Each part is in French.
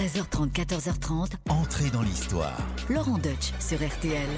13h30, 14h30. Entrez dans l'histoire. Laurent Deutsch sur RTL.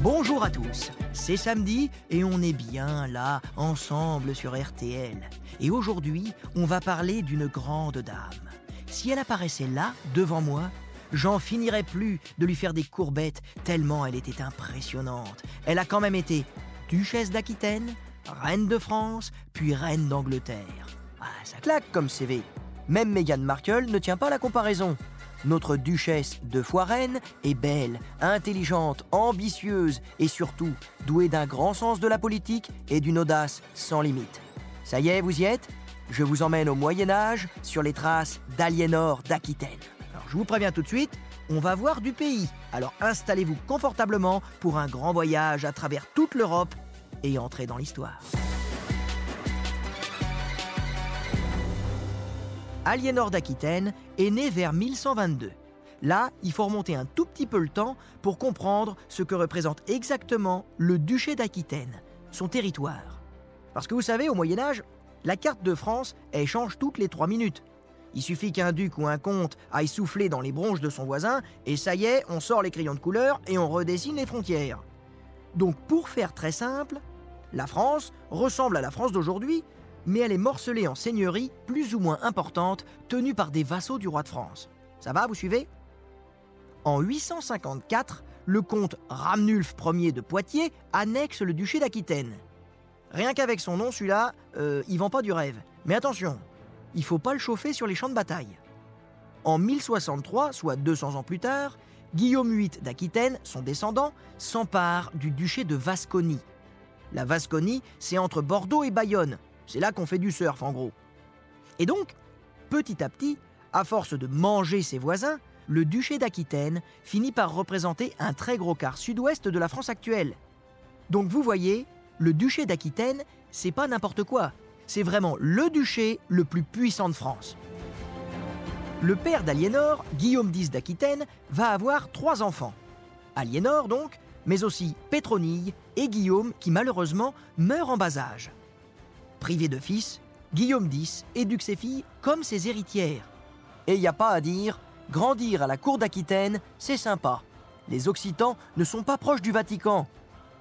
Bonjour à tous, c'est samedi et on est bien là, ensemble sur RTL. Et aujourd'hui, on va parler d'une grande dame. Si elle apparaissait là, devant moi, j'en finirais plus de lui faire des courbettes tellement elle était impressionnante. Elle a quand même été duchesse d'Aquitaine, reine de France, puis reine d'Angleterre. Ah, ça claque comme CV. Même Meghan Markle ne tient pas la comparaison. Notre duchesse de fois reine est belle, intelligente, ambitieuse et surtout douée d'un grand sens de la politique et d'une audace sans limite. Ça y est, vous y êtes? Je vous emmène au Moyen Âge sur les traces d'Aliénor d'Aquitaine. Alors je vous préviens tout de suite, on va voir du pays. Alors installez-vous confortablement pour un grand voyage à travers toute l'Europe et entrez dans l'histoire. Aliénor d'Aquitaine est née vers 1122. Là, il faut remonter un tout petit peu le temps pour comprendre ce que représente exactement le duché d'Aquitaine, son territoire. Parce que vous savez, au Moyen Âge, la carte de France, elle change toutes les trois minutes. Il suffit qu'un duc ou un comte aille souffler dans les bronches de son voisin, et ça y est, on sort les crayons de couleur et on redessine les frontières. Donc pour faire très simple, la France ressemble à la France d'aujourd'hui, mais elle est morcelée en seigneuries plus ou moins importantes tenues par des vassaux du roi de France. Ça va, vous suivez? En 854, le comte Ramnulf Ier de Poitiers annexe le duché d'Aquitaine. Rien qu'avec son nom, celui-là, euh, il vend pas du rêve. Mais attention, il faut pas le chauffer sur les champs de bataille. En 1063, soit 200 ans plus tard, Guillaume VIII d'Aquitaine, son descendant, s'empare du duché de Vasconie. La Vasconie, c'est entre Bordeaux et Bayonne, c'est là qu'on fait du surf en gros. Et donc, petit à petit, à force de manger ses voisins, le duché d'Aquitaine finit par représenter un très gros quart sud-ouest de la France actuelle. Donc vous voyez, le duché d'Aquitaine, c'est pas n'importe quoi. C'est vraiment le duché le plus puissant de France. Le père d'Aliénor, Guillaume X d'Aquitaine, va avoir trois enfants. Aliénor donc, mais aussi Pétronille et Guillaume qui malheureusement meurent en bas âge. Privé de fils, Guillaume X éduque ses filles comme ses héritières. Et il n'y a pas à dire, grandir à la cour d'Aquitaine, c'est sympa. Les Occitans ne sont pas proches du Vatican.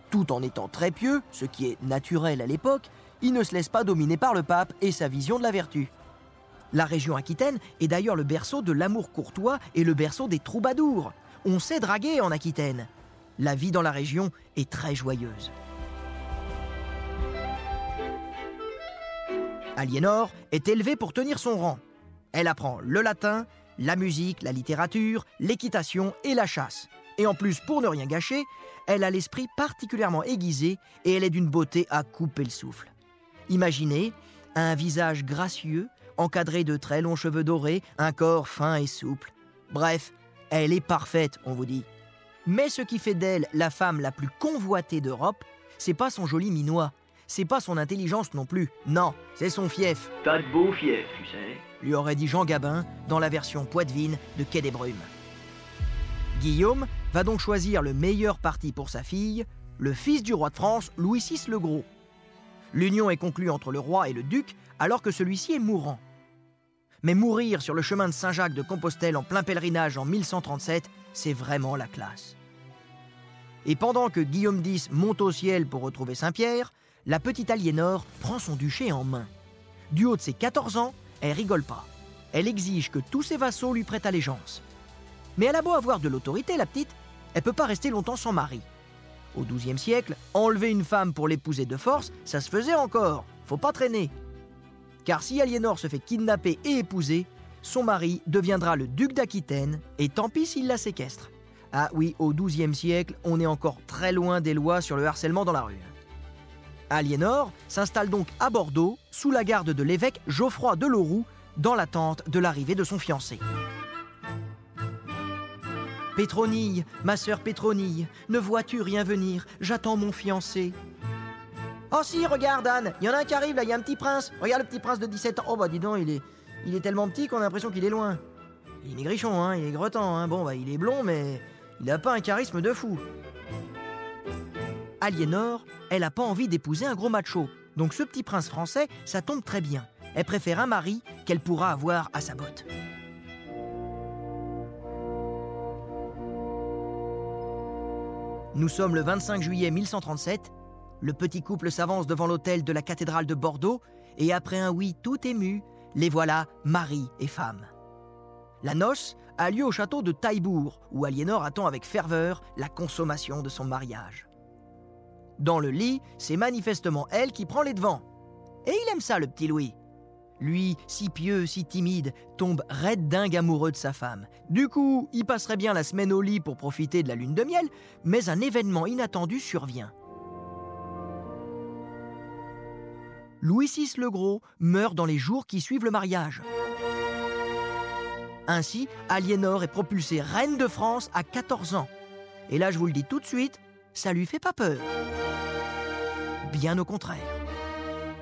Tout en étant très pieux, ce qui est naturel à l'époque, ils ne se laissent pas dominer par le pape et sa vision de la vertu. La région aquitaine est d'ailleurs le berceau de l'amour courtois et le berceau des troubadours. On sait draguer en Aquitaine. La vie dans la région est très joyeuse. Aliénor est élevée pour tenir son rang. Elle apprend le latin, la musique, la littérature, l'équitation et la chasse. Et en plus, pour ne rien gâcher, elle a l'esprit particulièrement aiguisé et elle est d'une beauté à couper le souffle. Imaginez un visage gracieux, encadré de très longs cheveux dorés, un corps fin et souple. Bref, elle est parfaite, on vous dit. Mais ce qui fait d'elle la femme la plus convoitée d'Europe, c'est pas son joli minois, c'est pas son intelligence non plus. Non, c'est son fief. T'as de beau fief, tu sais. Lui aurait dit Jean Gabin dans la version poitevine de Quai des Brumes. Guillaume va donc choisir le meilleur parti pour sa fille, le fils du roi de France, Louis VI le Gros. L'union est conclue entre le roi et le duc alors que celui-ci est mourant. Mais mourir sur le chemin de Saint-Jacques de Compostelle en plein pèlerinage en 1137, c'est vraiment la classe. Et pendant que Guillaume X monte au ciel pour retrouver Saint-Pierre, la petite Aliénor prend son duché en main. Du haut de ses 14 ans, elle rigole pas. Elle exige que tous ses vassaux lui prêtent allégeance. Mais elle a beau avoir de l'autorité, la petite, elle peut pas rester longtemps sans mari. Au XIIe siècle, enlever une femme pour l'épouser de force, ça se faisait encore. Faut pas traîner. Car si Aliénor se fait kidnapper et épouser, son mari deviendra le duc d'Aquitaine, et tant pis s'il la séquestre. Ah oui, au XIIe siècle, on est encore très loin des lois sur le harcèlement dans la rue. Aliénor s'installe donc à Bordeaux, sous la garde de l'évêque Geoffroy de Loroux, dans l'attente de l'arrivée de son fiancé. Pétronille, ma sœur Pétronille, ne vois-tu rien venir? J'attends mon fiancé. Oh si, regarde Anne, il y en a un qui arrive là, il y a un petit prince. Regarde le petit prince de 17 ans. Oh bah dis donc, il est, tellement petit qu'on a l'impression qu'il est loin. Il est maigrichon, hein, il est grottant, hein. Bon bah il est blond, mais il n'a pas un charisme de fou. Aliénor, elle n'a pas envie d'épouser un gros macho. Donc ce petit prince français, ça tombe très bien. Elle préfère un mari qu'elle pourra avoir à sa botte. Nous sommes le 25 juillet 1137. Le petit couple s'avance devant l'autel de la cathédrale de Bordeaux et après un oui tout ému, les voilà mari et femme. La noce a lieu au château de Taillebourg où Aliénor attend avec ferveur la consommation de son mariage. Dans le lit, c'est manifestement elle qui prend les devants. Et il aime ça, le petit Louis. Lui, si pieux, si timide, tombe raide dingue amoureux de sa femme. Du coup, il passerait bien la semaine au lit pour profiter de la lune de miel, mais un événement inattendu survient. Louis VI le Gros meurt dans les jours qui suivent le mariage. Ainsi, Aliénor est propulsée reine de France à 14 ans. Et là, je vous le dis tout de suite, ça lui fait pas peur. Bien au contraire.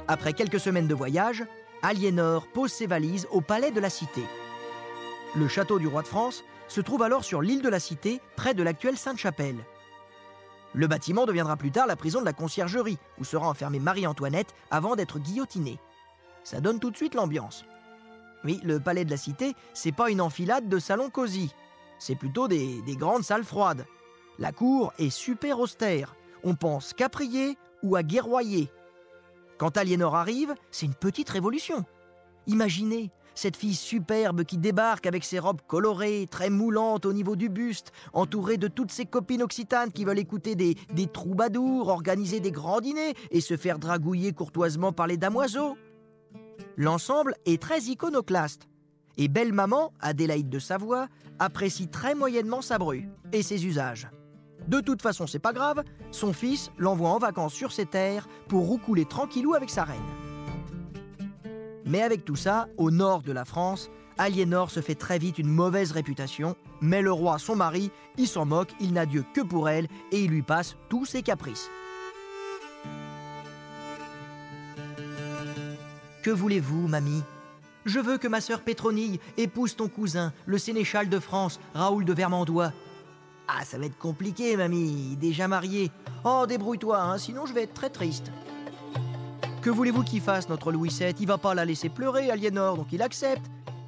Après quelques semaines de voyage, Aliénor pose ses valises au palais de la Cité. Le château du roi de France se trouve alors sur l'île de la Cité, près de l'actuelle Sainte-Chapelle. Le bâtiment deviendra plus tard la prison de la conciergerie, où sera enfermée Marie-Antoinette avant d'être guillotinée. Ça donne tout de suite l'ambiance. Oui, le palais de la Cité, c'est pas une enfilade de salons cosy. C'est plutôt des, des grandes salles froides. La cour est super austère. On pense qu'à prier ou à guerroyer. Quand Aliénor arrive, c'est une petite révolution. Imaginez cette fille superbe qui débarque avec ses robes colorées, très moulantes au niveau du buste, entourée de toutes ses copines occitanes qui veulent écouter des, troubadours, organiser des grands dîners et se faire dragouiller courtoisement par les damoiseaux. L'ensemble est très iconoclaste. Et belle maman, Adélaïde de Savoie, apprécie très moyennement sa bru et ses usages. De toute façon, c'est pas grave, son fils l'envoie en vacances sur ses terres pour roucouler tranquillou avec sa reine. Mais avec tout ça, au nord de la France, Aliénor se fait très vite une mauvaise réputation, mais le roi, son mari, il s'en moque, il n'a Dieu que pour elle et il lui passe tous ses caprices. Que voulez-vous, mamie? Je veux que ma sœur Pétronille épouse ton cousin, le sénéchal de France, Raoul de Vermandois. Ah, ça va être compliqué, mamie, déjà marié. Oh, débrouille-toi, hein, sinon je vais être très triste. Que voulez-vous qu'il fasse, notre Louis VII Il va pas la laisser pleurer, Aliénor, donc il accepte.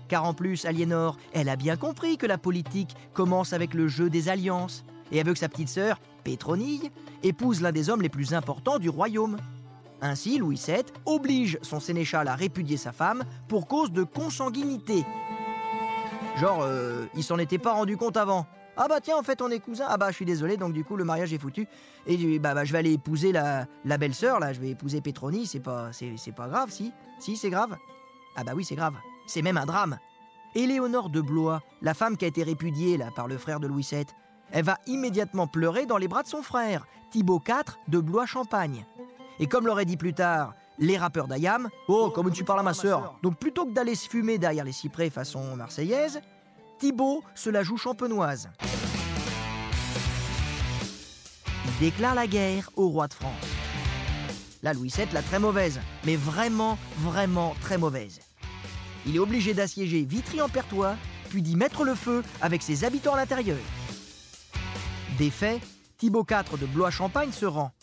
Car en plus, Aliénor, elle a bien compris que la politique commence avec le jeu des alliances. Et que sa petite sœur, Pétronille, épouse l'un des hommes les plus importants du royaume. Ainsi, Louis VII oblige son sénéchal à répudier sa femme pour cause de consanguinité. Genre, euh, il s'en était pas rendu compte avant. Ah bah tiens, en fait, on est cousins. Ah bah, je suis désolé, donc du coup, le mariage est foutu. Et bah, bah je vais aller épouser la, la belle-sœur, là, je vais épouser Pétronie, c'est pas, c'est, pas grave, si Si, c'est grave Ah bah oui, c'est grave. C'est même un drame. Éléonore de Blois, la femme qui a été répudiée, là, par le frère de Louis VII, elle va immédiatement pleurer dans les bras de son frère, Thibaut IV de Blois-Champagne. Et comme l'aurait dit plus tard les rappeurs d'Ayam, oh, comme tu parles à ma sœur. Donc plutôt que d'aller se fumer derrière les cyprès façon marseillaise, Thibaut se la joue champenoise. Il déclare la guerre au roi de France. La Louis VII, la très mauvaise, mais vraiment, vraiment très mauvaise. Il est obligé d'assiéger Vitry-en-Pertois, puis d'y mettre le feu avec ses habitants à l'intérieur. Défait, Thibaut IV de Blois-Champagne se rend.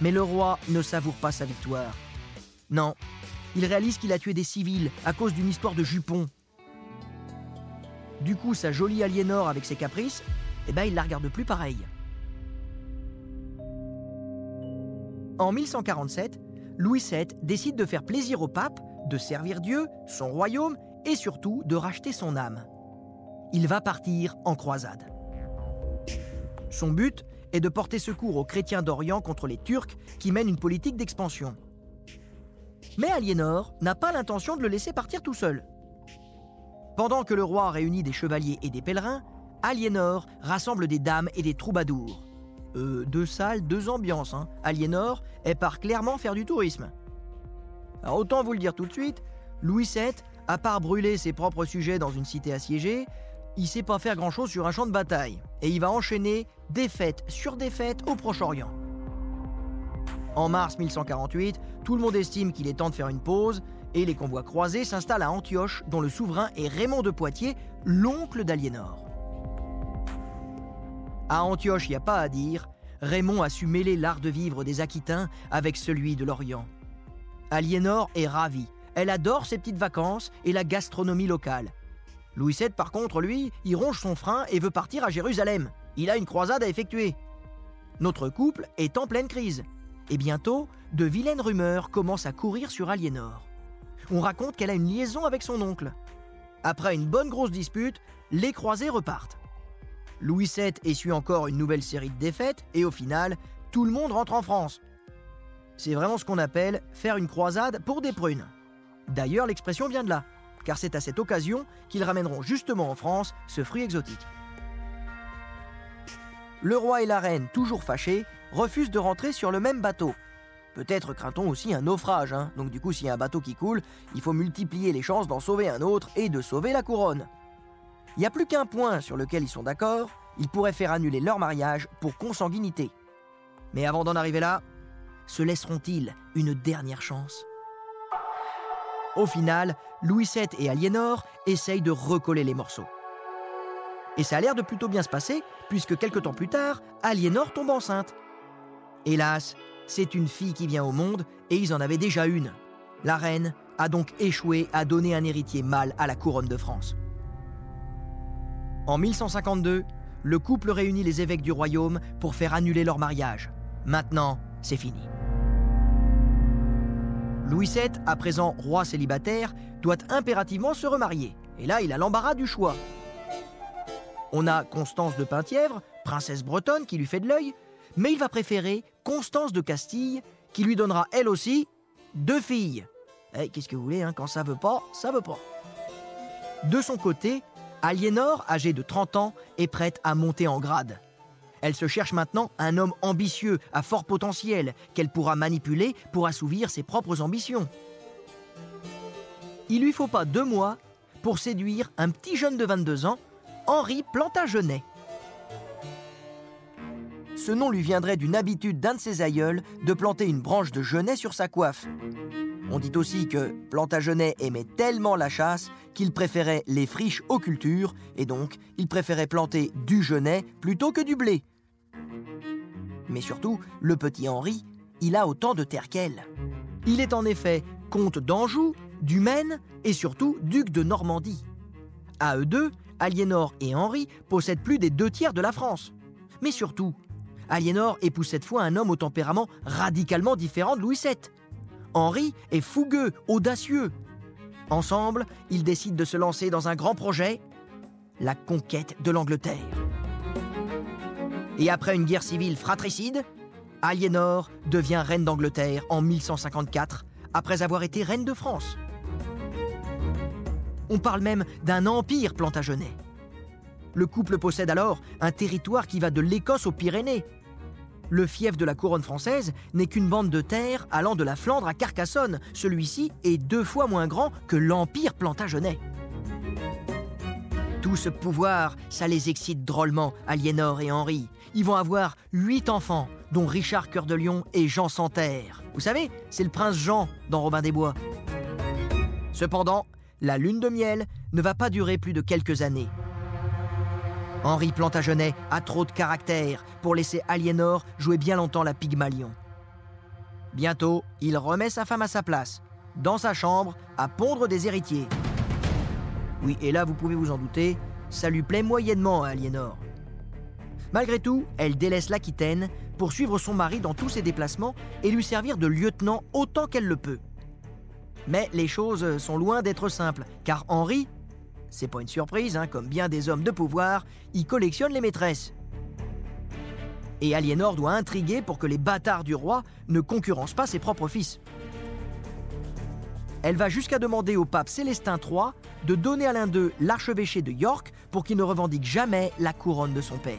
Mais le roi ne savoure pas sa victoire. Non, il réalise qu'il a tué des civils à cause d'une histoire de jupon. Du coup, sa jolie Aliénor avec ses caprices, eh ben, il la regarde plus pareil. En 1147, Louis VII décide de faire plaisir au pape, de servir Dieu, son royaume et surtout de racheter son âme. Il va partir en croisade. Son but est de porter secours aux chrétiens d'Orient contre les Turcs qui mènent une politique d'expansion. Mais Aliénor n'a pas l'intention de le laisser partir tout seul. Pendant que le roi réunit des chevaliers et des pèlerins, Aliénor rassemble des dames et des troubadours. Euh, deux salles, deux ambiances. Hein. Aliénor, elle part clairement faire du tourisme. Autant vous le dire tout de suite, Louis VII, à part brûler ses propres sujets dans une cité assiégée, il sait pas faire grand-chose sur un champ de bataille. Et il va enchaîner défaite sur défaite au Proche-Orient. En mars 1148, tout le monde estime qu'il est temps de faire une pause et les convois croisés s'installent à Antioche, dont le souverain est Raymond de Poitiers, l'oncle d'Aliénor. À Antioche, il n'y a pas à dire, Raymond a su mêler l'art de vivre des Aquitains avec celui de l'Orient. Aliénor est ravie. Elle adore ses petites vacances et la gastronomie locale. Louis VII, par contre, lui, il ronge son frein et veut partir à Jérusalem. Il a une croisade à effectuer. Notre couple est en pleine crise. Et bientôt, de vilaines rumeurs commencent à courir sur Aliénor. On raconte qu'elle a une liaison avec son oncle. Après une bonne grosse dispute, les croisés repartent. Louis VII essuie encore une nouvelle série de défaites et au final, tout le monde rentre en France. C'est vraiment ce qu'on appelle faire une croisade pour des prunes. D'ailleurs, l'expression vient de là, car c'est à cette occasion qu'ils ramèneront justement en France ce fruit exotique. Le roi et la reine, toujours fâchés, refusent de rentrer sur le même bateau. Peut-être craint-on aussi un naufrage, hein. donc du coup s'il y a un bateau qui coule, il faut multiplier les chances d'en sauver un autre et de sauver la couronne. Il n'y a plus qu'un point sur lequel ils sont d'accord, ils pourraient faire annuler leur mariage pour consanguinité. Mais avant d'en arriver là, se laisseront-ils une dernière chance? Au final, Louis VII et Aliénor essayent de recoller les morceaux. Et ça a l'air de plutôt bien se passer, puisque quelques temps plus tard, Aliénor tombe enceinte. Hélas, c'est une fille qui vient au monde, et ils en avaient déjà une. La reine a donc échoué à donner un héritier mâle à la couronne de France. En 1152, le couple réunit les évêques du royaume pour faire annuler leur mariage. Maintenant, c'est fini. Louis VII, à présent roi célibataire, doit impérativement se remarier. Et là, il a l'embarras du choix. On a Constance de Penthièvre, princesse bretonne, qui lui fait de l'œil, mais il va préférer Constance de Castille, qui lui donnera elle aussi deux filles. Eh, qu'est-ce que vous voulez, hein, quand ça veut pas, ça veut pas. De son côté, Aliénor, âgée de 30 ans, est prête à monter en grade. Elle se cherche maintenant un homme ambitieux, à fort potentiel, qu'elle pourra manipuler pour assouvir ses propres ambitions. Il lui faut pas deux mois pour séduire un petit jeune de 22 ans, Henri Plantagenet. Ce nom lui viendrait d'une habitude d'un de ses aïeuls de planter une branche de genêt sur sa coiffe. On dit aussi que Plantagenet aimait tellement la chasse qu'il préférait les friches aux cultures, et donc il préférait planter du genêt plutôt que du blé. Mais surtout, le petit Henri, il a autant de terre qu'elle. Il est en effet comte d'Anjou, du Maine et surtout duc de Normandie. À eux deux, Aliénor et Henri possèdent plus des deux tiers de la France. Mais surtout, Aliénor épouse cette fois un homme au tempérament radicalement différent de Louis VII. Henri est fougueux, audacieux. Ensemble, ils décident de se lancer dans un grand projet, la conquête de l'Angleterre. Et après une guerre civile fratricide, Aliénor devient reine d'Angleterre en 1154, après avoir été reine de France. On parle même d'un empire plantagenet. Le couple possède alors un territoire qui va de l'Écosse aux Pyrénées, le fief de la couronne française n'est qu'une bande de terre allant de la Flandre à Carcassonne. Celui-ci est deux fois moins grand que l'Empire plantagenet. Tout ce pouvoir, ça les excite drôlement, Aliénor et Henri. Ils vont avoir huit enfants, dont Richard Cœur de Lion et Jean Santerre. Vous savez, c'est le prince Jean dans Robin des Bois. Cependant, la lune de miel ne va pas durer plus de quelques années. Henri Plantagenet a trop de caractère pour laisser Aliénor jouer bien longtemps la Pygmalion. Bientôt, il remet sa femme à sa place, dans sa chambre, à pondre des héritiers. Oui, et là, vous pouvez vous en douter, ça lui plaît moyennement à Aliénor. Malgré tout, elle délaisse l'Aquitaine pour suivre son mari dans tous ses déplacements et lui servir de lieutenant autant qu'elle le peut. Mais les choses sont loin d'être simples, car Henri c'est pas une surprise, hein, comme bien des hommes de pouvoir, il collectionne les maîtresses. Et Aliénor doit intriguer pour que les bâtards du roi ne concurrencent pas ses propres fils. Elle va jusqu'à demander au pape Célestin III de donner à l'un d'eux l'archevêché de York pour qu'il ne revendique jamais la couronne de son père.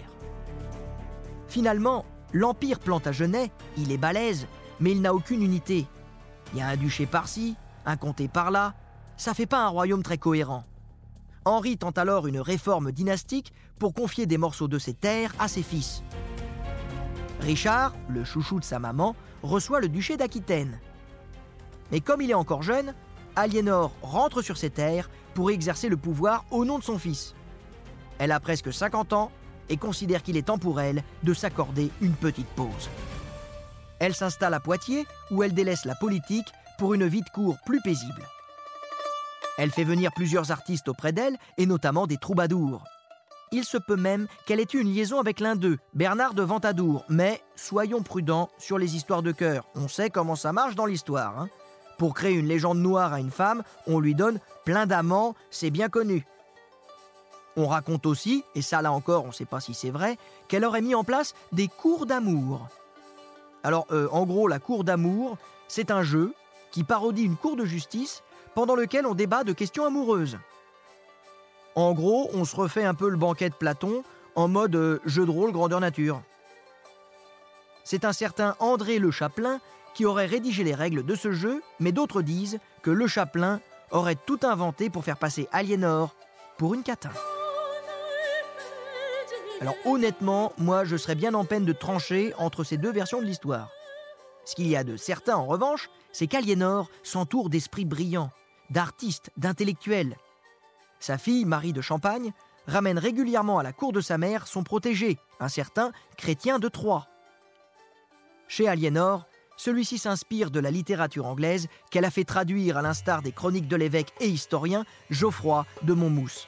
Finalement, l'empire plantagenet, il est balèze, mais il n'a aucune unité. Il y a un duché par-ci, un comté par-là, ça fait pas un royaume très cohérent. Henri tente alors une réforme dynastique pour confier des morceaux de ses terres à ses fils. Richard, le chouchou de sa maman, reçoit le duché d'Aquitaine. Mais comme il est encore jeune, Aliénor rentre sur ses terres pour exercer le pouvoir au nom de son fils. Elle a presque 50 ans et considère qu'il est temps pour elle de s'accorder une petite pause. Elle s'installe à Poitiers où elle délaisse la politique pour une vie de cour plus paisible. Elle fait venir plusieurs artistes auprès d'elle, et notamment des troubadours. il se peut même qu'elle ait eu une liaison avec l'un d'eux, Bernard de Ventadour. Mais soyons prudents sur les histoires de cœur. On sait comment ça marche dans l'histoire. hein. Pour créer une légende noire à une femme, on lui donne plein d'amants, c'est bien connu. On raconte aussi, et ça là encore on ne sait pas si c'est vrai, qu'elle aurait mis en place des cours d'amour. Alors euh, en gros la cour d'amour, c'est un jeu qui parodie une cour de justice pendant lequel on débat de questions amoureuses. En gros, on se refait un peu le banquet de Platon en mode euh, jeu de rôle grandeur nature. C'est un certain André Le Chaplin qui aurait rédigé les règles de ce jeu, mais d'autres disent que Le Chaplin aurait tout inventé pour faire passer Aliénor pour une catin. Alors honnêtement, moi je serais bien en peine de trancher entre ces deux versions de l'histoire. Ce qu'il y a de certain en revanche, c'est qu'Aliénor s'entoure d'esprits brillants, d'artistes, d'intellectuels. Sa fille, Marie de Champagne, ramène régulièrement à la cour de sa mère son protégé, un certain Chrétien de Troyes. Chez Aliénor, celui-ci s'inspire de la littérature anglaise qu'elle a fait traduire à l'instar des chroniques de l'évêque et historien Geoffroy de Monmouth.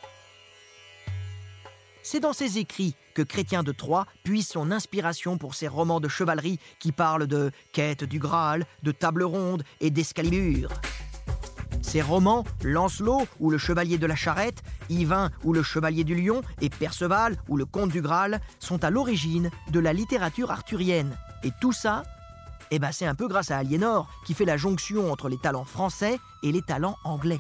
C'est dans ses écrits que Chrétien de Troyes puise son inspiration pour ses romans de chevalerie qui parlent de quête du Graal, de table ronde et d'Escalibur. Ces romans, Lancelot ou le Chevalier de la Charrette, Yvain ou le Chevalier du Lion et Perceval ou le Comte du Graal sont à l'origine de la littérature arthurienne. Et tout ça, eh ben c'est un peu grâce à Aliénor qui fait la jonction entre les talents français et les talents anglais.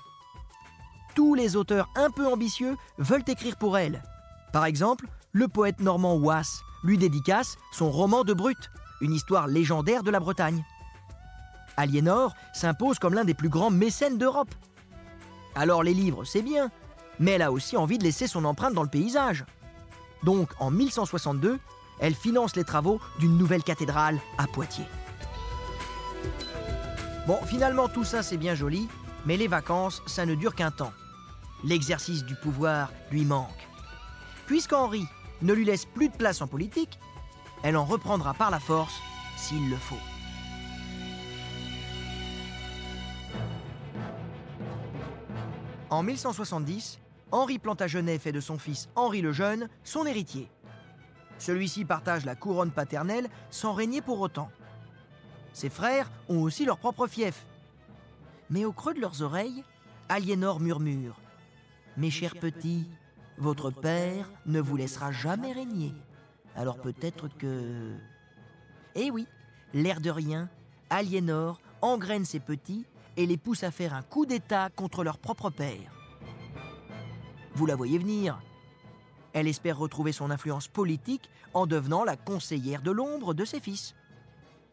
Tous les auteurs un peu ambitieux veulent écrire pour elle. Par exemple, le poète normand Wass lui dédicace son roman de Brut, une histoire légendaire de la Bretagne. Aliénor s'impose comme l'un des plus grands mécènes d'Europe. Alors les livres, c'est bien, mais elle a aussi envie de laisser son empreinte dans le paysage. Donc en 1162, elle finance les travaux d'une nouvelle cathédrale à Poitiers. Bon, finalement tout ça c'est bien joli, mais les vacances, ça ne dure qu'un temps. L'exercice du pouvoir lui manque. Puisqu'Henri ne lui laisse plus de place en politique, elle en reprendra par la force s'il le faut. En 1170, Henri Plantagenet fait de son fils Henri le Jeune son héritier. Celui-ci partage la couronne paternelle sans régner pour autant. Ses frères ont aussi leur propre fief. Mais au creux de leurs oreilles, Aliénor murmure Mes chers petits, votre père ne vous laissera jamais régner. Alors peut-être que. Eh oui, l'air de rien, Aliénor engraine ses petits et les pousse à faire un coup d'État contre leur propre père. Vous la voyez venir. Elle espère retrouver son influence politique en devenant la conseillère de l'ombre de ses fils.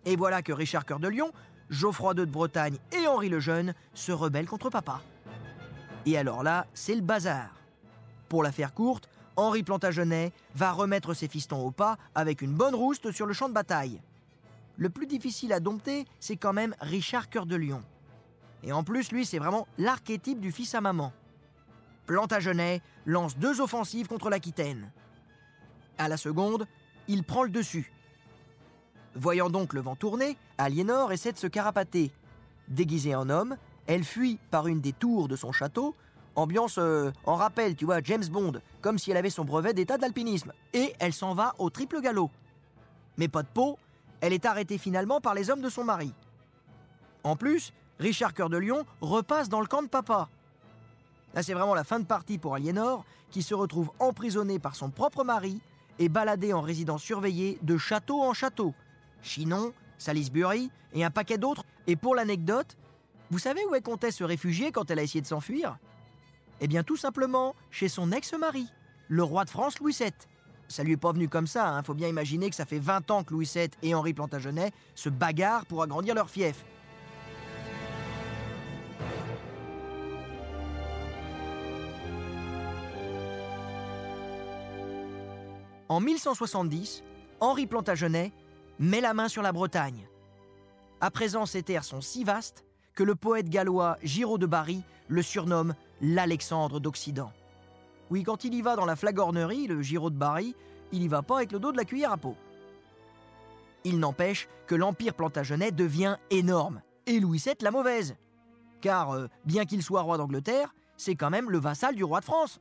Et voilà que Richard Cœur de Lion, Geoffroy II de Bretagne et Henri le Jeune se rebellent contre papa. Et alors là, c'est le bazar. Pour la faire courte, Henri Plantagenet va remettre ses fistons au pas avec une bonne rouste sur le champ de bataille. Le plus difficile à dompter, c'est quand même Richard Cœur de Lion. Et en plus, lui, c'est vraiment l'archétype du fils à maman. Plantagenet lance deux offensives contre l'Aquitaine. À la seconde, il prend le dessus. Voyant donc le vent tourner, Aliénor essaie de se carapater. Déguisée en homme, elle fuit par une des tours de son château, ambiance euh, en rappel, tu vois, James Bond, comme si elle avait son brevet d'état d'alpinisme, et elle s'en va au triple galop. Mais pas de peau, elle est arrêtée finalement par les hommes de son mari. En plus, Richard Cœur de Lion repasse dans le camp de papa. Là, c'est vraiment la fin de partie pour Aliénor, qui se retrouve emprisonnée par son propre mari et baladée en résidence surveillée de château en château. Chinon, Salisbury et un paquet d'autres. Et pour l'anecdote, vous savez où elle comptait se réfugier quand elle a essayé de s'enfuir? Eh bien, tout simplement chez son ex-mari, le roi de France Louis VII. Ça lui est pas venu comme ça, hein. faut bien imaginer que ça fait 20 ans que Louis VII et Henri Plantagenet se bagarrent pour agrandir leur fief. En 1170, Henri Plantagenet met la main sur la Bretagne. À présent, ces terres sont si vastes que le poète gallois Giraud de Barry le surnomme l'Alexandre d'Occident. Oui, quand il y va dans la flagornerie, le Giraud de Barry, il y va pas avec le dos de la cuillère à peau. Il n'empêche que l'Empire Plantagenet devient énorme, et Louis VII la mauvaise. Car, euh, bien qu'il soit roi d'Angleterre, c'est quand même le vassal du roi de France.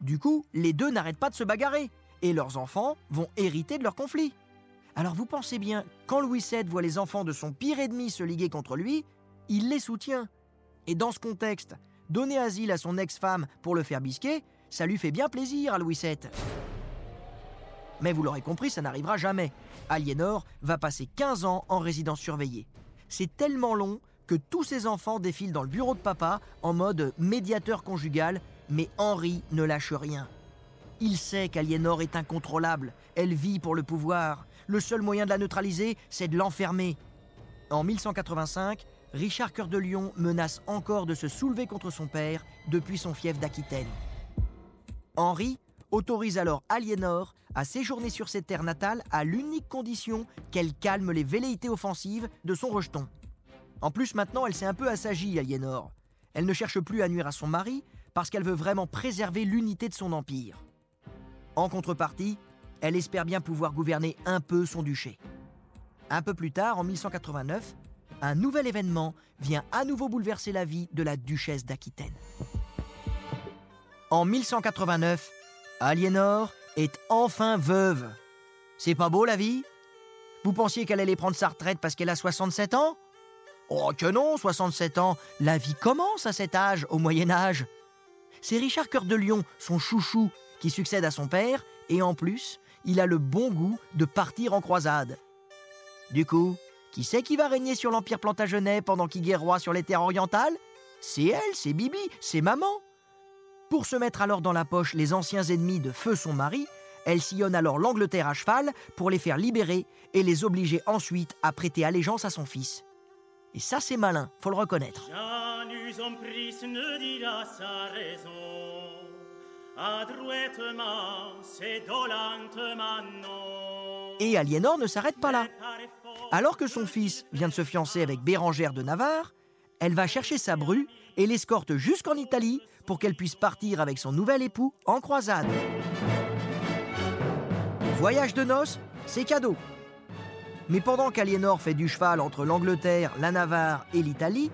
Du coup, les deux n'arrêtent pas de se bagarrer, et leurs enfants vont hériter de leur conflit. Alors vous pensez bien, quand Louis VII voit les enfants de son pire ennemi se liguer contre lui, il les soutient. Et dans ce contexte, donner asile à son ex-femme pour le faire bisquer, ça lui fait bien plaisir à Louis VII. Mais vous l'aurez compris, ça n'arrivera jamais. Aliénor va passer 15 ans en résidence surveillée. C'est tellement long que tous ses enfants défilent dans le bureau de papa en mode médiateur conjugal, mais Henri ne lâche rien. Il sait qu'Aliénor est incontrôlable, elle vit pour le pouvoir. Le seul moyen de la neutraliser, c'est de l'enfermer. En 1185, Richard Cœur de Lion menace encore de se soulever contre son père depuis son fief d'Aquitaine. Henri autorise alors Aliénor à séjourner sur ses terres natales à l'unique condition qu'elle calme les velléités offensives de son rejeton. En plus, maintenant, elle s'est un peu assagie, Aliénor. Elle ne cherche plus à nuire à son mari parce qu'elle veut vraiment préserver l'unité de son empire. En contrepartie, elle espère bien pouvoir gouverner un peu son duché. Un peu plus tard, en 1189, un nouvel événement vient à nouveau bouleverser la vie de la duchesse d'Aquitaine. En 1189, Aliénor est enfin veuve. C'est pas beau la vie? Vous pensiez qu'elle allait prendre sa retraite parce qu'elle a 67 ans? Oh que non, 67 ans, la vie commence à cet âge, au Moyen Âge. C'est Richard Cœur de Lion, son chouchou, qui succède à son père, et en plus, il a le bon goût de partir en croisade. Du coup, qui c'est qui va régner sur l'Empire plantagenet pendant qu'il guerroie sur les terres orientales? C'est elle, c'est Bibi, c'est maman. Pour se mettre alors dans la poche les anciens ennemis de feu son mari, elle sillonne alors l'Angleterre à cheval pour les faire libérer et les obliger ensuite à prêter allégeance à son fils. Et ça c'est malin, faut le reconnaître. Et Aliénor ne s'arrête pas là. Alors que son fils vient de se fiancer avec Bérangère de Navarre, elle va chercher sa bru et l'escorte jusqu'en Italie pour qu'elle puisse partir avec son nouvel époux en croisade. Voyage de noces, c'est cadeau. Mais pendant qu'Aliénor fait du cheval entre l'Angleterre, la Navarre et l'Italie,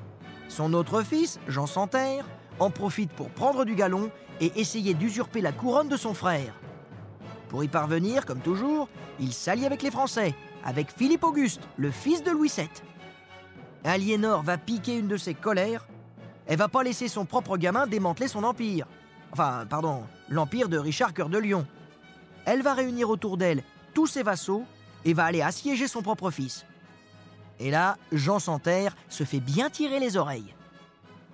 son autre fils, Jean Santerre, en profite pour prendre du galon et essayer d'usurper la couronne de son frère. Pour y parvenir, comme toujours, il s'allie avec les Français, avec Philippe Auguste, le fils de Louis VII. Aliénor va piquer une de ses colères. Elle va pas laisser son propre gamin démanteler son empire. Enfin, pardon, l'empire de Richard Cœur de Lion. Elle va réunir autour d'elle tous ses vassaux et va aller assiéger son propre fils. Et là, Jean Santerre se fait bien tirer les oreilles.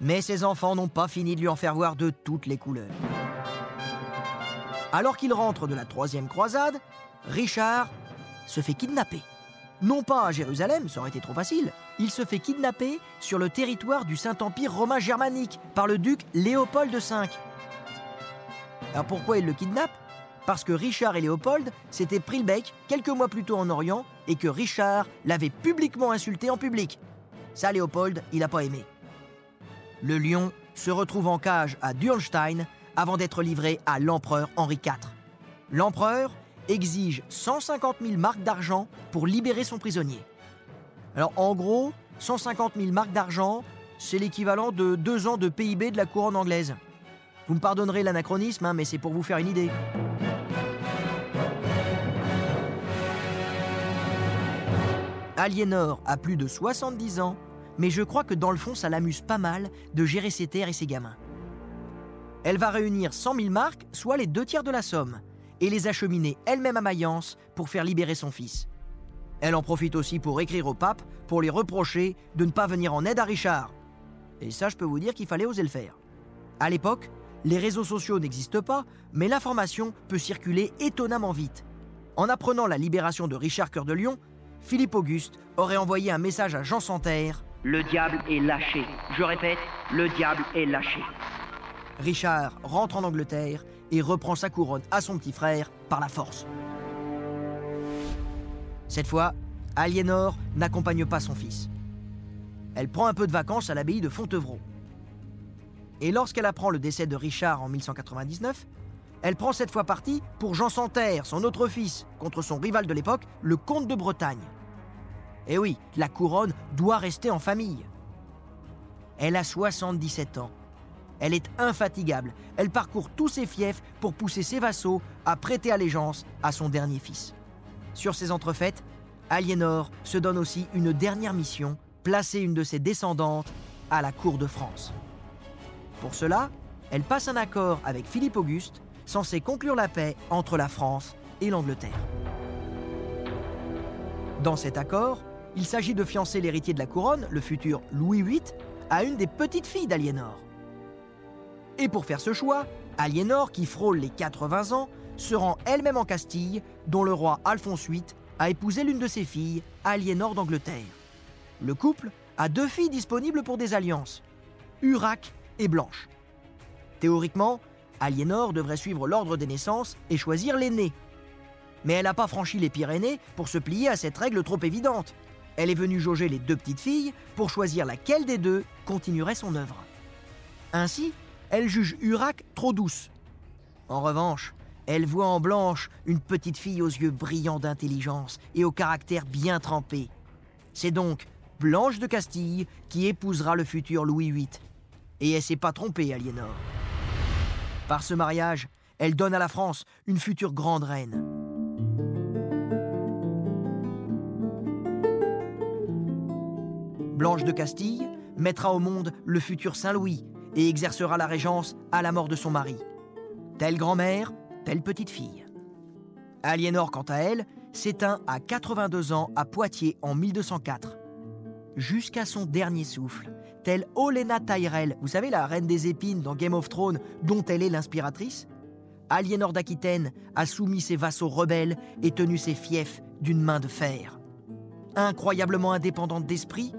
Mais ses enfants n'ont pas fini de lui en faire voir de toutes les couleurs. Alors qu'il rentre de la troisième croisade, Richard se fait kidnapper. Non pas à Jérusalem, ça aurait été trop facile, il se fait kidnapper sur le territoire du Saint-Empire romain germanique par le duc Léopold V. Alors pourquoi il le kidnappe? Parce que Richard et Léopold s'étaient pris le bec quelques mois plus tôt en Orient et que Richard l'avait publiquement insulté en public. Ça, Léopold, il n'a pas aimé. Le lion se retrouve en cage à Dürnstein avant d'être livré à l'empereur Henri IV. L'empereur exige 150 000 marques d'argent pour libérer son prisonnier. Alors en gros, 150 000 marques d'argent, c'est l'équivalent de deux ans de PIB de la couronne anglaise. Vous me pardonnerez l'anachronisme, hein, mais c'est pour vous faire une idée. Aliénor a plus de 70 ans, mais je crois que dans le fond, ça l'amuse pas mal de gérer ses terres et ses gamins. Elle va réunir 100 000 marques, soit les deux tiers de la somme, et les acheminer elle-même à Mayence pour faire libérer son fils. Elle en profite aussi pour écrire au pape pour lui reprocher de ne pas venir en aide à Richard. Et ça, je peux vous dire qu'il fallait oser le faire. À l'époque, les réseaux sociaux n'existent pas, mais l'information peut circuler étonnamment vite. En apprenant la libération de Richard Cœur de Lion, Philippe Auguste aurait envoyé un message à Jean Santerre Le diable est lâché. Je répète, le diable est lâché. Richard rentre en Angleterre et reprend sa couronne à son petit frère par la force. Cette fois, Aliénor n'accompagne pas son fils. Elle prend un peu de vacances à l'abbaye de Fontevraud. Et lorsqu'elle apprend le décès de Richard en 1199, elle prend cette fois parti pour Jean Santerre, son autre fils, contre son rival de l'époque, le comte de Bretagne. Et oui, la couronne doit rester en famille. Elle a 77 ans Elle est infatigable. Elle parcourt tous ses fiefs pour pousser ses vassaux à prêter allégeance à son dernier fils. Sur ces entrefaites, Aliénor se donne aussi une dernière mission, placer une de ses descendantes à la cour de France. Pour cela, elle passe un accord avec Philippe Auguste, censé conclure la paix entre la France et l'Angleterre. Dans cet accord, il s'agit de fiancer l'héritier de la couronne, le futur Louis VIII, à une des petites filles d'Aliénor. Et pour faire ce choix, Aliénor, qui frôle les 80 ans, se rend elle-même en Castille, dont le roi Alphonse VIII a épousé l'une de ses filles, Aliénor d'Angleterre. Le couple a deux filles disponibles pour des alliances, Urac et Blanche. Théoriquement, Aliénor devrait suivre l'ordre des naissances et choisir l'aînée. Mais elle n'a pas franchi les Pyrénées pour se plier à cette règle trop évidente. Elle est venue jauger les deux petites filles pour choisir laquelle des deux continuerait son œuvre. Ainsi, elle juge Urac trop douce. En revanche, elle voit en Blanche une petite fille aux yeux brillants d'intelligence et au caractère bien trempé. C'est donc Blanche de Castille qui épousera le futur Louis VIII. Et elle s'est pas trompée, Aliénor. Par ce mariage, elle donne à la France une future grande reine. Blanche de Castille mettra au monde le futur Saint-Louis et exercera la régence à la mort de son mari. Telle grand-mère, telle petite fille. Aliénor, quant à elle, s'éteint à 82 ans à Poitiers en 1204. Jusqu'à son dernier souffle, telle Olenna Tyrell, vous savez la reine des épines dans Game of Thrones, dont elle est l'inspiratrice Aliénor d'Aquitaine a soumis ses vassaux rebelles et tenu ses fiefs d'une main de fer. Incroyablement indépendante d'esprit,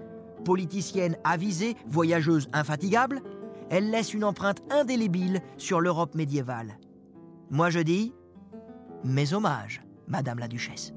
politicienne avisée, voyageuse infatigable, elle laisse une empreinte indélébile sur l'Europe médiévale. Moi je dis, mes hommages, Madame la Duchesse.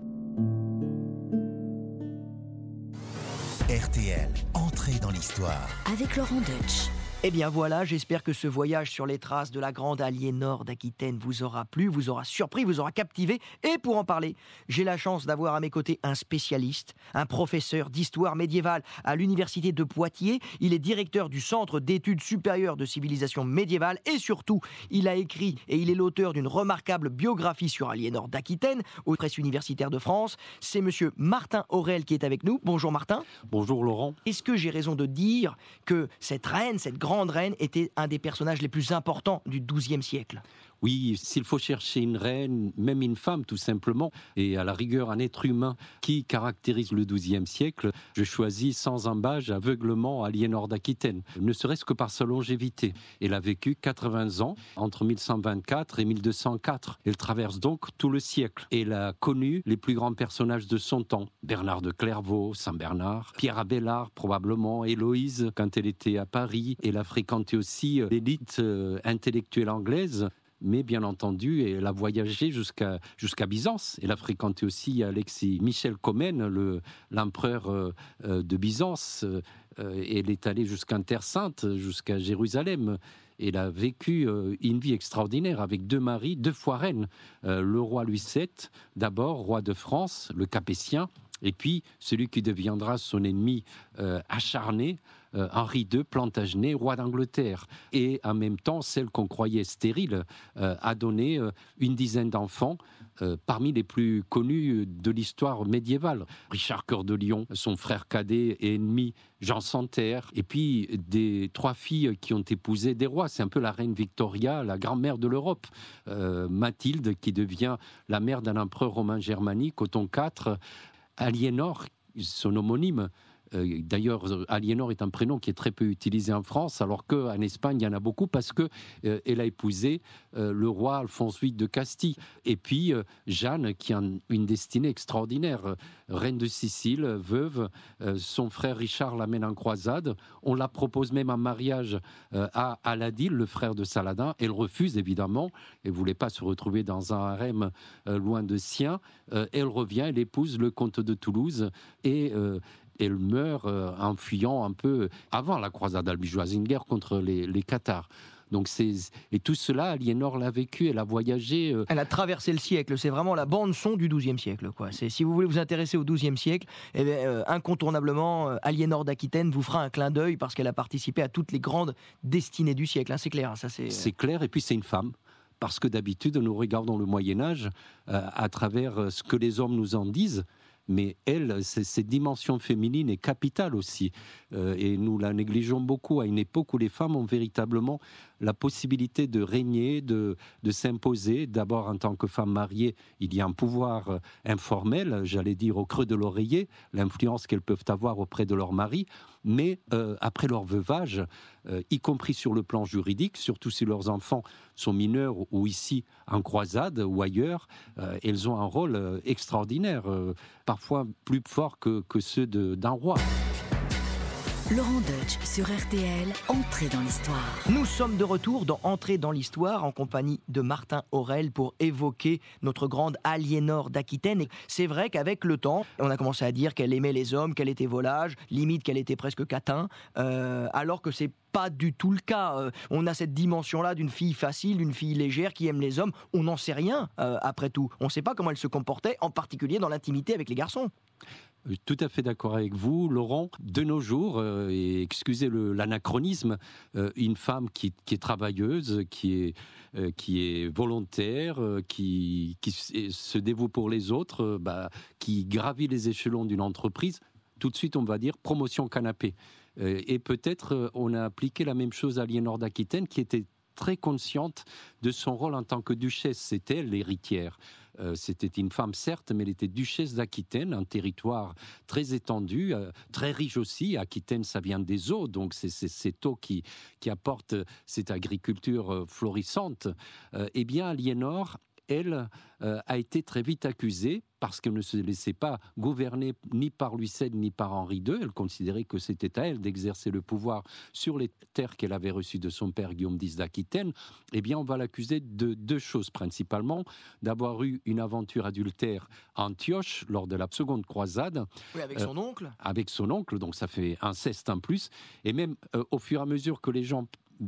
RTL, entrée dans l'histoire. Avec Laurent Deutsch. Eh bien voilà, j'espère que ce voyage sur les traces de la grande Aliénor d'Aquitaine vous aura plu, vous aura surpris, vous aura captivé. Et pour en parler, j'ai la chance d'avoir à mes côtés un spécialiste, un professeur d'histoire médiévale à l'université de Poitiers. Il est directeur du Centre d'études supérieures de civilisation médiévale et surtout, il a écrit et il est l'auteur d'une remarquable biographie sur Aliénor d'Aquitaine aux presses universitaires de France. C'est monsieur Martin Aurel qui est avec nous. Bonjour Martin. Bonjour Laurent. Est-ce que j'ai raison de dire que cette reine, cette grande grande était un des personnages les plus importants du XIIe siècle. Oui, s'il faut chercher une reine, même une femme tout simplement, et à la rigueur un être humain qui caractérise le XIIe siècle, je choisis sans embâge aveuglement Aliénor d'Aquitaine, ne serait-ce que par sa longévité. Elle a vécu 80 ans entre 1124 et 1204. Elle traverse donc tout le siècle. Elle a connu les plus grands personnages de son temps, Bernard de Clairvaux, Saint Bernard, Pierre Abélard probablement, Héloïse quand elle était à Paris. Elle a fréquenté aussi l'élite euh, intellectuelle anglaise mais bien entendu, elle a voyagé jusqu'à Byzance. Elle a fréquenté aussi Alexis Michel Comène, l'empereur euh, euh, de Byzance. Euh, elle est allée jusqu'à Terre Sainte, jusqu'à Jérusalem. Elle a vécu une vie extraordinaire avec deux maris, deux fois reines. le roi Louis VII, d'abord roi de France, le Capétien, et puis celui qui deviendra son ennemi acharné, euh, Henri II, Plantagenet, roi d'Angleterre. Et en même temps, celle qu'on croyait stérile euh, a donné euh, une dizaine d'enfants, parmi les plus connus de l'histoire médiévale. Richard Cœur de Lion, son frère cadet et ennemi, Jean Santerre, et puis des trois filles qui ont épousé des rois. C'est un peu la reine Victoria, la grand-mère de l'Europe. Mathilde, qui devient la mère d'un empereur romain germanique, Othon IV. Aliénor, son homonyme, d'ailleurs, Aliénor est un prénom qui est très peu utilisé en France, alors qu'en Espagne, il y en a beaucoup parce que euh, elle a épousé euh, le roi Alphonse VIII de Castille. Et puis Jeanne, qui a une destinée extraordinaire, reine de Sicile, veuve. son frère Richard l'amène en croisade. On la propose même en mariage à Aladil, le frère de Saladin. Elle refuse évidemment. Elle voulait pas se retrouver dans un harem loin de sien. elle revient, elle épouse le comte de Toulouse et elle meurt euh, en fuyant un peu avant la croisade albigeoise, une guerre contre les, les Cathares. Donc c'est et tout cela, Aliénor l'a vécu, elle a voyagé. Elle a traversé le siècle. C'est vraiment la bande son du XIIe siècle. Quoi. C'est si vous voulez vous intéresser au XIIe siècle, eh bien, incontournablement, Aliénor d'Aquitaine vous fera un clin d'œil parce qu'elle a participé à toutes les grandes destinées du siècle. Hein, c'est clair. Hein, ça c'est. C'est clair. Et puis c'est une femme parce que d'habitude, nous regardons le Moyen Âge à travers ce que les hommes nous en disent mais elle, cette dimension féminine est capitale aussi. Euh, et nous la négligeons beaucoup à une époque où les femmes ont véritablement la possibilité de régner, de, de s'imposer. D'abord, en tant que femme mariée, il y a un pouvoir euh, informel, j'allais dire au creux de l'oreiller, l'influence qu'elles peuvent avoir auprès de leur mari. Mais euh, après leur veuvage, y compris sur le plan juridique, surtout si leurs enfants sont mineurs ou ici en croisade ou ailleurs, elles ont un rôle extraordinaire, parfois plus fort que, que ceux d'un roi. Laurent Deutsch sur RTL, Entrée dans l'histoire. Nous sommes de retour dans Entrée dans l'histoire en compagnie de Martin Aurel pour évoquer notre grande Aliénor d'Aquitaine. Et c'est vrai qu'avec le temps, on a commencé à dire qu'elle aimait les hommes, qu'elle était volage, limite qu'elle était presque catin, euh, alors que c'est pas du tout le cas. Euh, on a cette dimension-là d'une fille facile, d'une fille légère qui aime les hommes. On n'en sait rien, euh, après tout. On ne sait pas comment elle se comportait, en particulier dans l'intimité avec les garçons. Tout à fait d'accord avec vous, Laurent. De nos jours, euh, et excusez l'anachronisme, une femme qui, est travailleuse, qui est, qui est volontaire, qui, qui, se dévoue pour les autres, bah, qui gravit les échelons d'une entreprise, tout de suite, on va dire promotion canapé. Et peut-être on a appliqué la même chose à Aliénor d'Aquitaine, qui était très consciente de son rôle en tant que duchesse. C'était elle l'héritière. Euh, c'était une femme, certes, mais elle était duchesse d'Aquitaine, un territoire très étendu, euh, très riche aussi. Aquitaine, ça vient des eaux, donc c'est cette eau qui, qui apporte cette agriculture euh, florissante. eh bien, Aliénor, elle, a été très vite accusée parce qu'elle ne se laissait pas gouverner ni par Louis VII ni par Henri II. Elle considérait que c'était à elle d'exercer le pouvoir sur les terres qu'elle avait reçues de son père Guillaume X d'Aquitaine. Eh bien, on va l'accuser de deux choses principalement. D'avoir eu une aventure adultère à Antioche lors de la seconde croisade. Oui, avec son oncle. Euh, avec son oncle, donc ça fait inceste en plus. Et même euh, au fur et à mesure que les gens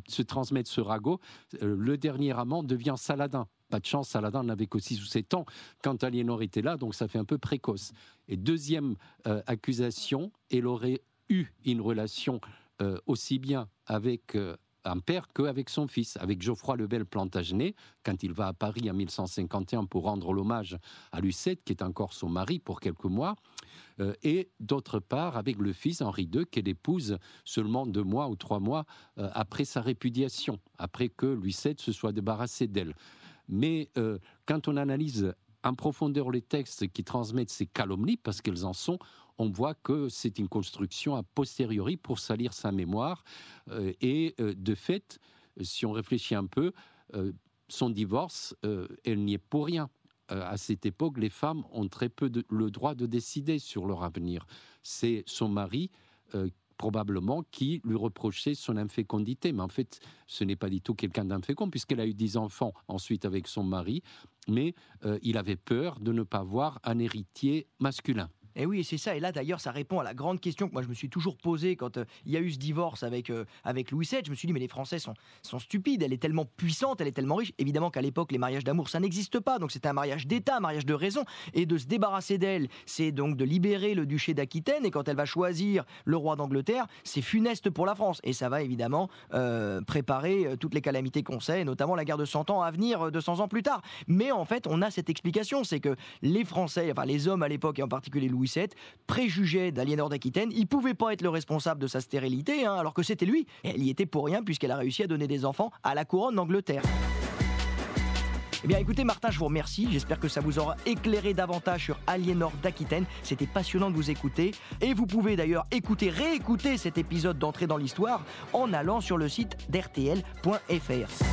se transmettent ce ragot, euh, le dernier amant devient Saladin. Pas de chance, Saladin n'avait que 6 ou 7 ans quand Aliénor était là, donc ça fait un peu précoce. Et deuxième euh, accusation, elle aurait eu une relation euh, aussi bien avec euh, un père qu'avec son fils, avec Geoffroy le Bel Plantagenet, quand il va à Paris en 1151 pour rendre l'hommage à Lucette, qui est encore son mari pour quelques mois, et d'autre part avec le fils Henri II, qu'elle épouse seulement deux mois ou trois mois après sa répudiation, après que Lucette se soit débarrassé d'elle. Mais euh, quand on analyse en profondeur les textes qui transmettent ces calomnies, parce qu'elles en sont, on voit que c'est une construction a posteriori pour salir sa mémoire. Euh, et euh, de fait, si on réfléchit un peu, son divorce, elle n'y est pour rien. à cette époque, les femmes ont très peu le droit de décider sur leur avenir. C'est son mari probablement qui lui reprochait son infécondité. Mais en fait, ce n'est pas du tout quelqu'un d'infécond, puisqu'elle a eu dix enfants ensuite avec son mari, mais euh, il avait peur de ne pas voir un héritier masculin. Et oui, c'est ça. Et là, d'ailleurs, ça répond à la grande question que moi je me suis toujours posée quand euh, il y a eu ce divorce avec, euh, avec Louis VII. Je me suis dit, mais les Français sont, sont stupides. Elle est tellement puissante, elle est tellement riche. Évidemment qu'à l'époque, les mariages d'amour, ça n'existe pas. Donc c'était un mariage d'État, un mariage de raison. Et de se débarrasser d'elle, c'est donc de libérer le duché d'Aquitaine. Et quand elle va choisir le roi d'Angleterre, c'est funeste pour la France. Et ça va évidemment euh, préparer toutes les calamités qu'on sait, notamment la guerre de 100 ans à venir 200 ans plus tard. Mais en fait, on a cette explication c'est que les Français, enfin les hommes à l'époque, et en particulier Louis Louis préjugé d'Aliénor d'Aquitaine. Il pouvait pas être le responsable de sa stérilité, hein, alors que c'était lui. Et elle y était pour rien puisqu'elle a réussi à donner des enfants à la couronne d'Angleterre. Eh bien écoutez Martin, je vous remercie. J'espère que ça vous aura éclairé davantage sur Aliénor d'Aquitaine. C'était passionnant de vous écouter. Et vous pouvez d'ailleurs écouter, réécouter cet épisode d'entrée dans l'histoire en allant sur le site d'RTL.fr.